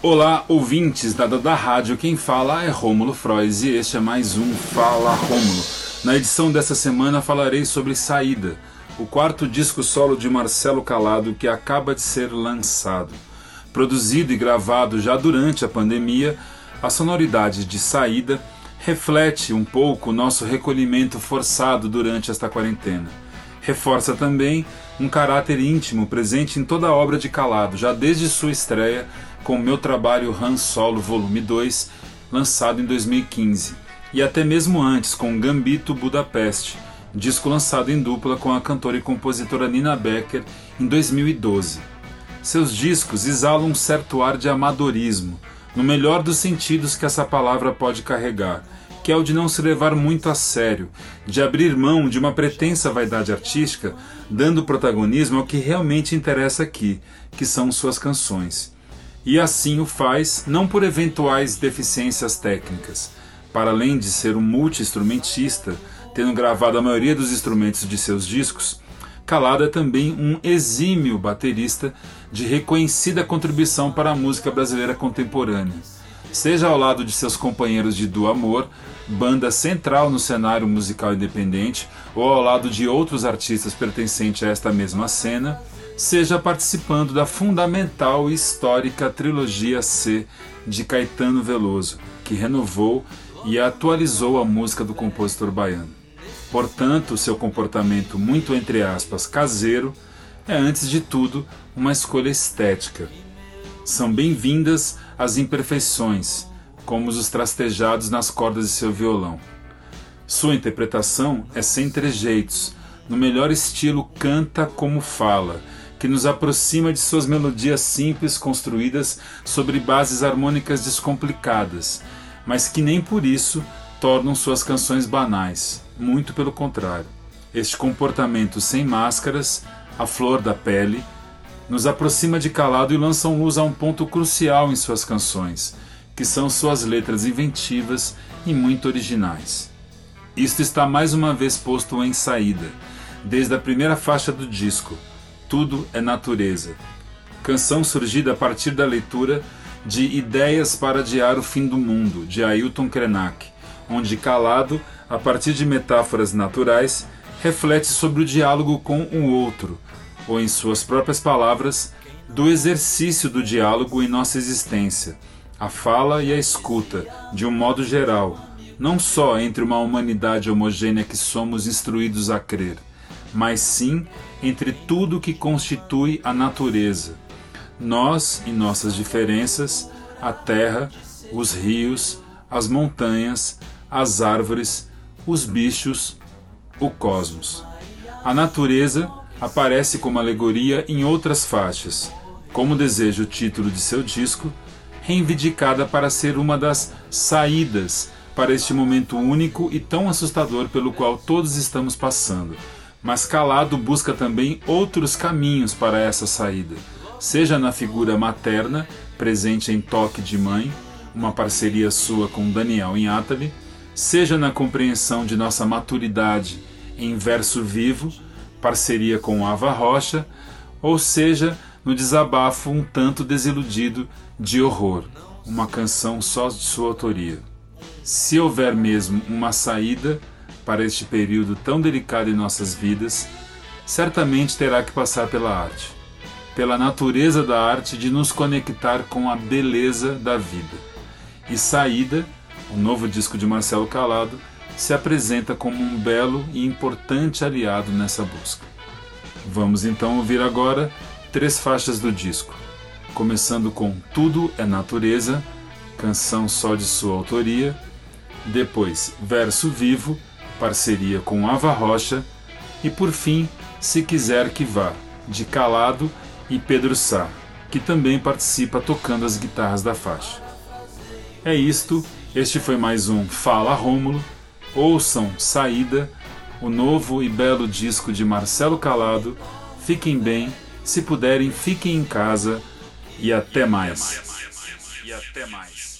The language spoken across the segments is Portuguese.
Olá, ouvintes da, da, da rádio. Quem fala é Rômulo Frois e este é mais um Fala Rômulo. Na edição dessa semana falarei sobre Saída, o quarto disco solo de Marcelo Calado que acaba de ser lançado. Produzido e gravado já durante a pandemia, a sonoridade de Saída reflete um pouco o nosso recolhimento forçado durante esta quarentena. Reforça também um caráter íntimo presente em toda a obra de Calado, já desde sua estreia com o meu trabalho Han Solo Volume 2, lançado em 2015, e até mesmo antes com Gambito Budapeste, disco lançado em dupla com a cantora e compositora Nina Becker em 2012. Seus discos exalam um certo ar de amadorismo, no melhor dos sentidos que essa palavra pode carregar, que é o de não se levar muito a sério, de abrir mão de uma pretensa vaidade artística, dando protagonismo ao que realmente interessa aqui, que são suas canções e assim o faz não por eventuais deficiências técnicas. Para além de ser um multi-instrumentista, tendo gravado a maioria dos instrumentos de seus discos, Calado é também um exímio baterista de reconhecida contribuição para a música brasileira contemporânea. Seja ao lado de seus companheiros de Do Amor, banda central no cenário musical independente, ou ao lado de outros artistas pertencentes a esta mesma cena, seja participando da fundamental e histórica trilogia C de Caetano Veloso, que renovou e atualizou a música do compositor baiano. Portanto, seu comportamento muito entre aspas caseiro é antes de tudo uma escolha estética. São bem-vindas as imperfeições, como os trastejados nas cordas de seu violão. Sua interpretação é sem trejeitos, no melhor estilo canta como fala, que nos aproxima de suas melodias simples construídas sobre bases harmônicas descomplicadas, mas que nem por isso tornam suas canções banais, muito pelo contrário. Este comportamento sem máscaras, a flor da pele, nos aproxima de calado e lança luz a um ponto crucial em suas canções, que são suas letras inventivas e muito originais. Isto está mais uma vez posto em saída, desde a primeira faixa do disco, tudo é Natureza. Canção surgida a partir da leitura de Ideias para Adiar o Fim do Mundo, de Ailton Krenak, onde Calado, a partir de metáforas naturais, reflete sobre o diálogo com o outro, ou, em suas próprias palavras, do exercício do diálogo em nossa existência, a fala e a escuta, de um modo geral, não só entre uma humanidade homogênea que somos instruídos a crer, mas sim entre tudo que constitui a natureza. Nós e nossas diferenças, a terra, os rios, as montanhas, as árvores, os bichos, o cosmos. A natureza aparece como alegoria em outras faixas, como deseja o título de seu disco, reivindicada para ser uma das saídas para este momento único e tão assustador pelo qual todos estamos passando mas Calado busca também outros caminhos para essa saída, seja na figura materna, presente em Toque de Mãe, uma parceria sua com Daniel Inátali, seja na compreensão de nossa maturidade em Verso Vivo, parceria com Ava Rocha, ou seja no desabafo um tanto desiludido de Horror, uma canção só de sua autoria. Se houver mesmo uma saída, para este período tão delicado em nossas vidas, certamente terá que passar pela arte, pela natureza da arte de nos conectar com a beleza da vida. E Saída, o novo disco de Marcelo Calado, se apresenta como um belo e importante aliado nessa busca. Vamos então ouvir agora três faixas do disco, começando com Tudo é Natureza, canção só de sua autoria, depois Verso Vivo parceria com Ava Rocha, e por fim, Se Quiser Que Vá, de Calado e Pedro Sá, que também participa tocando as guitarras da faixa. É isto, este foi mais um Fala Rômulo. Ouçam Saída, o novo e belo disco de Marcelo Calado. Fiquem bem, se puderem, fiquem em casa e até mais. E até mais.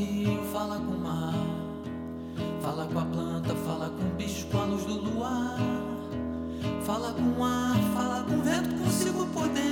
rio, fala com o mar, fala com a planta, fala com o bicho, com a luz do luar, fala com o ar, fala com o vento, consigo poder.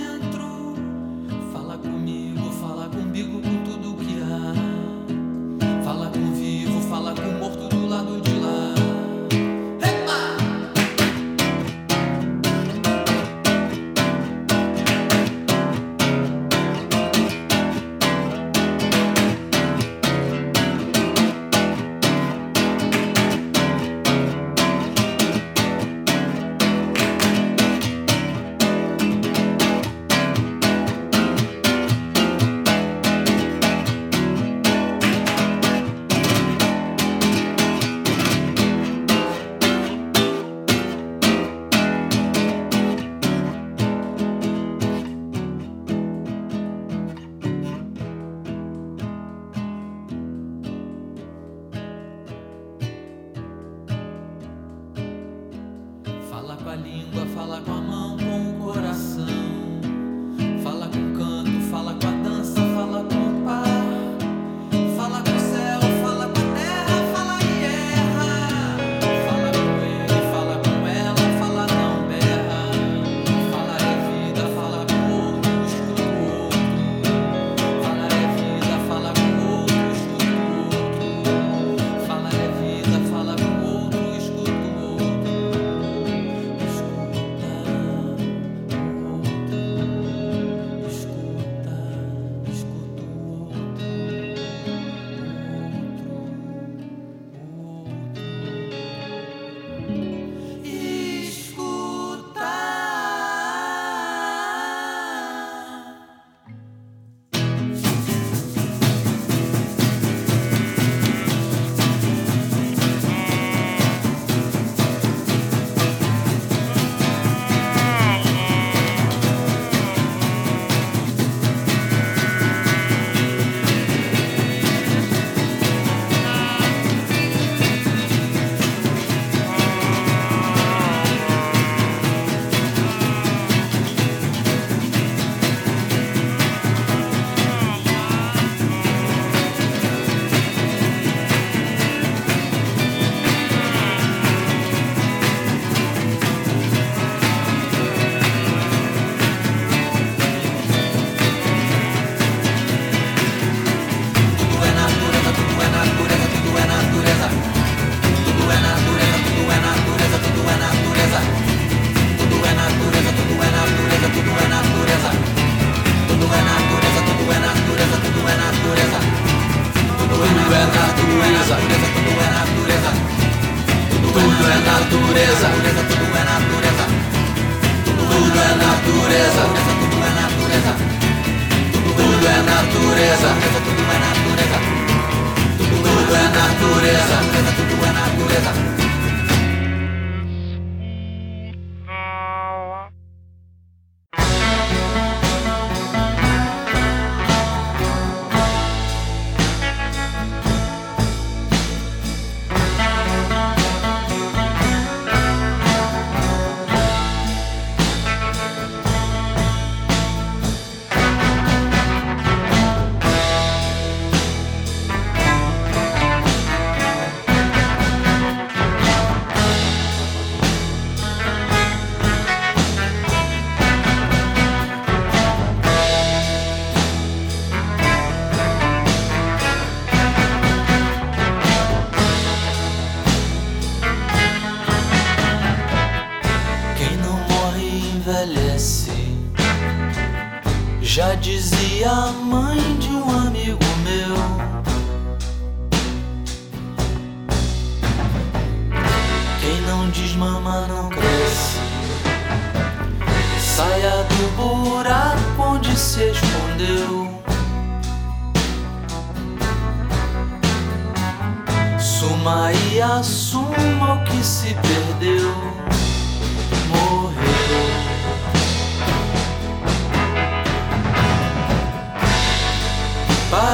dizia a mãe de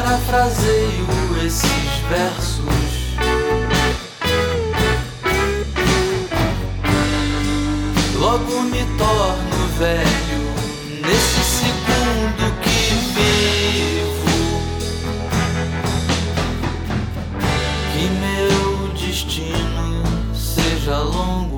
parafraseio esses versos. Logo me torno velho nesse segundo que vivo. Que meu destino seja longo.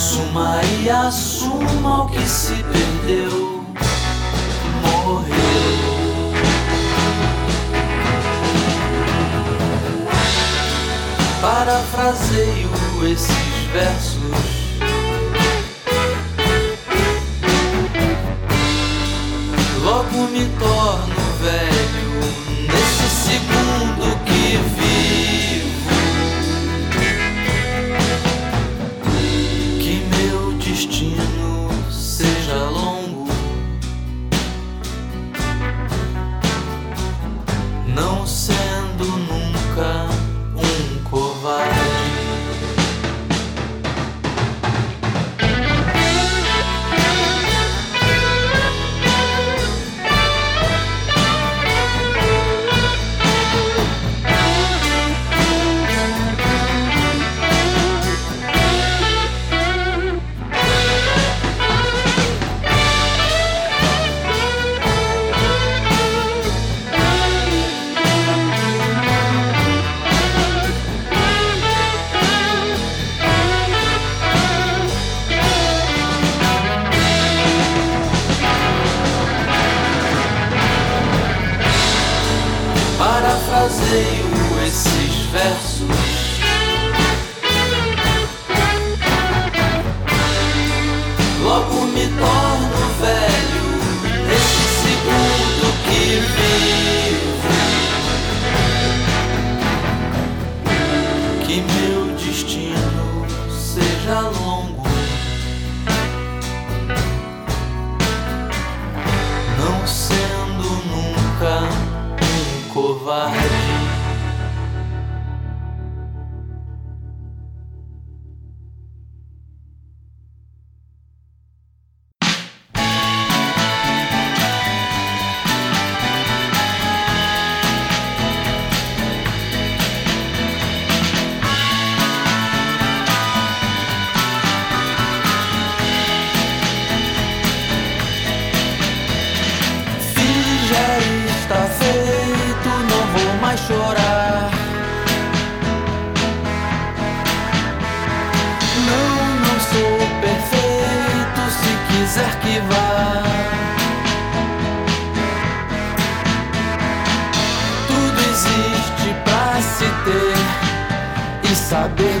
Suma e assuma o que se perdeu, morreu. Parafraseio esses versos. Logo me torno velho nesse segundo que vivo. longo. Não sendo nunca um covarde. saber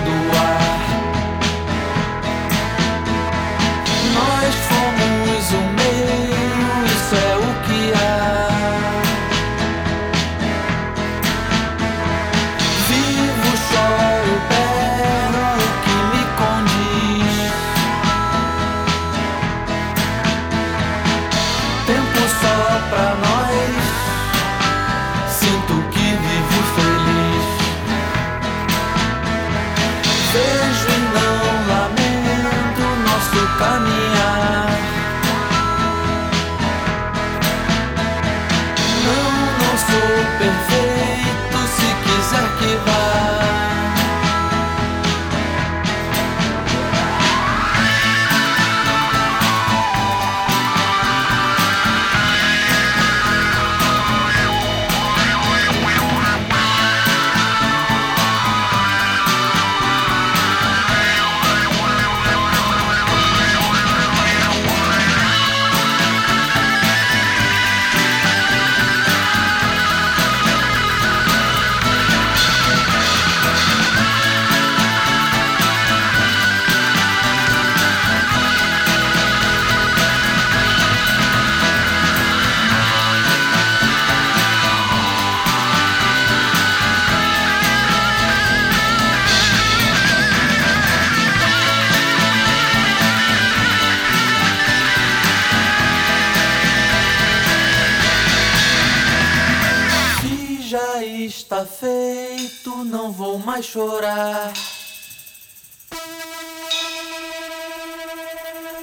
mais chorar.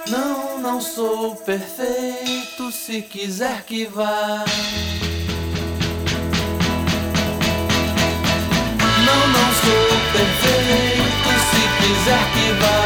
Não, não sou perfeito, se quiser que vá. Não, não sou perfeito, se quiser que vá.